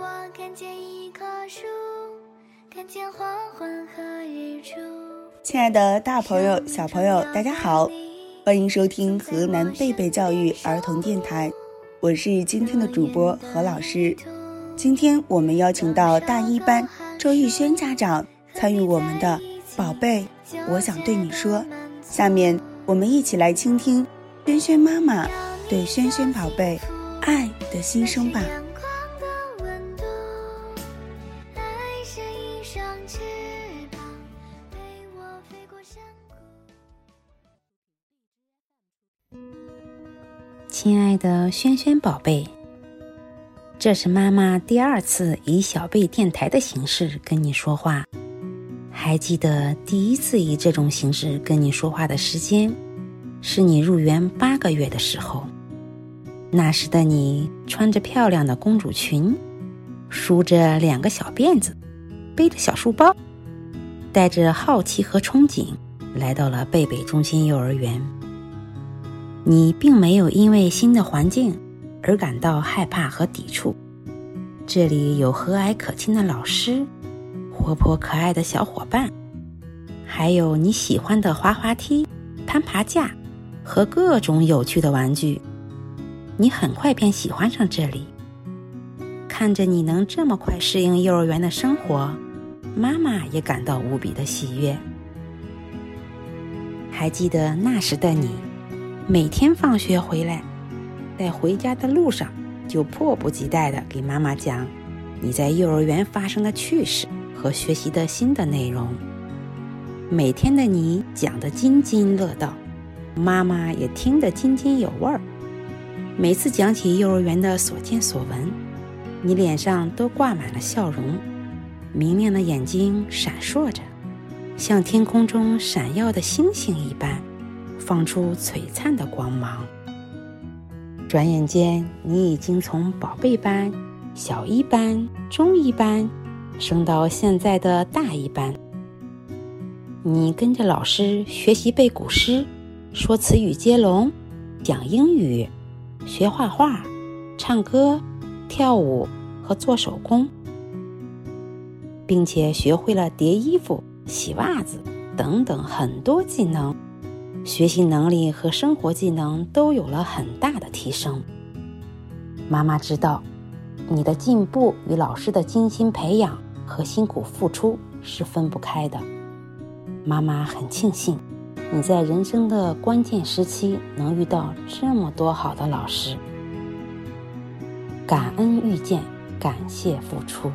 我看见一棵树，看见黄昏和日出亲爱的，大朋友、小朋友，大家好，欢迎收听河南贝贝教育儿童电台，我是今天的主播何老师。今天我们邀请到大一班周玉轩家长参与我们的“宝贝，我想对你说”。下面我们一起来倾听轩轩妈妈对轩轩宝贝爱的心声吧。亲爱的轩轩宝贝，这是妈妈第二次以小贝电台的形式跟你说话。还记得第一次以这种形式跟你说话的时间，是你入园八个月的时候。那时的你穿着漂亮的公主裙，梳着两个小辫子，背着小书包，带着好奇和憧憬，来到了贝贝中心幼儿园。你并没有因为新的环境而感到害怕和抵触，这里有和蔼可亲的老师，活泼可爱的小伙伴，还有你喜欢的滑滑梯、攀爬架和各种有趣的玩具。你很快便喜欢上这里。看着你能这么快适应幼儿园的生活，妈妈也感到无比的喜悦。还记得那时的你？每天放学回来，在回家的路上就迫不及待地给妈妈讲你在幼儿园发生的趣事和学习的新的内容。每天的你讲得津津乐道，妈妈也听得津津有味儿。每次讲起幼儿园的所见所闻，你脸上都挂满了笑容，明亮的眼睛闪烁着，像天空中闪耀的星星一般。放出璀璨的光芒。转眼间，你已经从宝贝班、小一班、中一班，升到现在的大一班。你跟着老师学习背古诗、说词语接龙、讲英语、学画画、唱歌、跳舞和做手工，并且学会了叠衣服、洗袜子等等很多技能。学习能力和生活技能都有了很大的提升。妈妈知道，你的进步与老师的精心培养和辛苦付出是分不开的。妈妈很庆幸，你在人生的关键时期能遇到这么多好的老师。感恩遇见，感谢付出，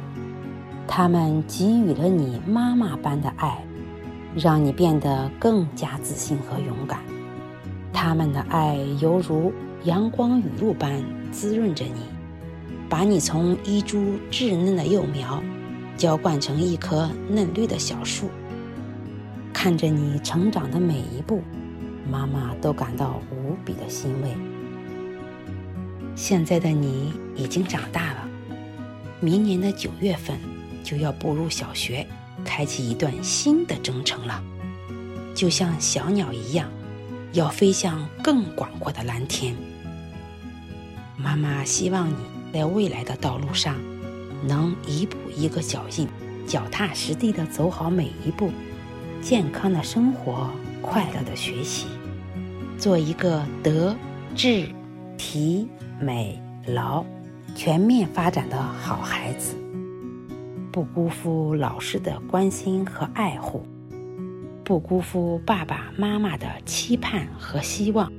他们给予了你妈妈般的爱。让你变得更加自信和勇敢，他们的爱犹如阳光雨露般滋润着你，把你从一株稚嫩的幼苗浇灌成一棵嫩绿的小树。看着你成长的每一步，妈妈都感到无比的欣慰。现在的你已经长大了，明年的九月份就要步入小学。开启一段新的征程了，就像小鸟一样，要飞向更广阔的蓝天。妈妈希望你在未来的道路上，能一步一个脚印，脚踏实地的走好每一步，健康的生活，快乐的学习，做一个德、智、体、美、劳全面发展的好孩子。不辜负老师的关心和爱护，不辜负爸爸妈妈的期盼和希望。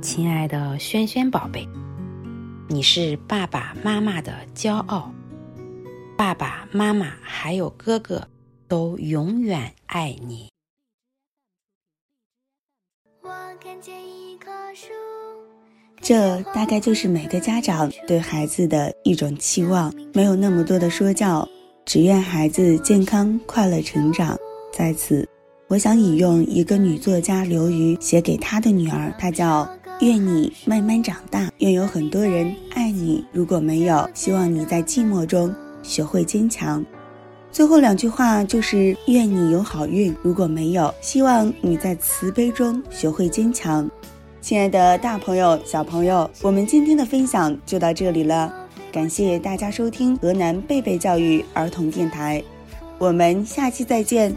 亲爱的轩轩宝贝，你是爸爸妈妈的骄傲，爸爸妈妈还有哥哥都永远爱你。我看见一棵树这大概就是每个家长对孩子的一种期望，没有那么多的说教，只愿孩子健康快乐成长。在此，我想引用一个女作家刘瑜写给她的女儿，她叫。愿你慢慢长大，愿有很多人爱你。如果没有，希望你在寂寞中学会坚强。最后两句话就是愿你有好运。如果没有，希望你在慈悲中学会坚强。亲爱的大朋友、小朋友，我们今天的分享就到这里了，感谢大家收听河南贝贝教育儿童电台，我们下期再见。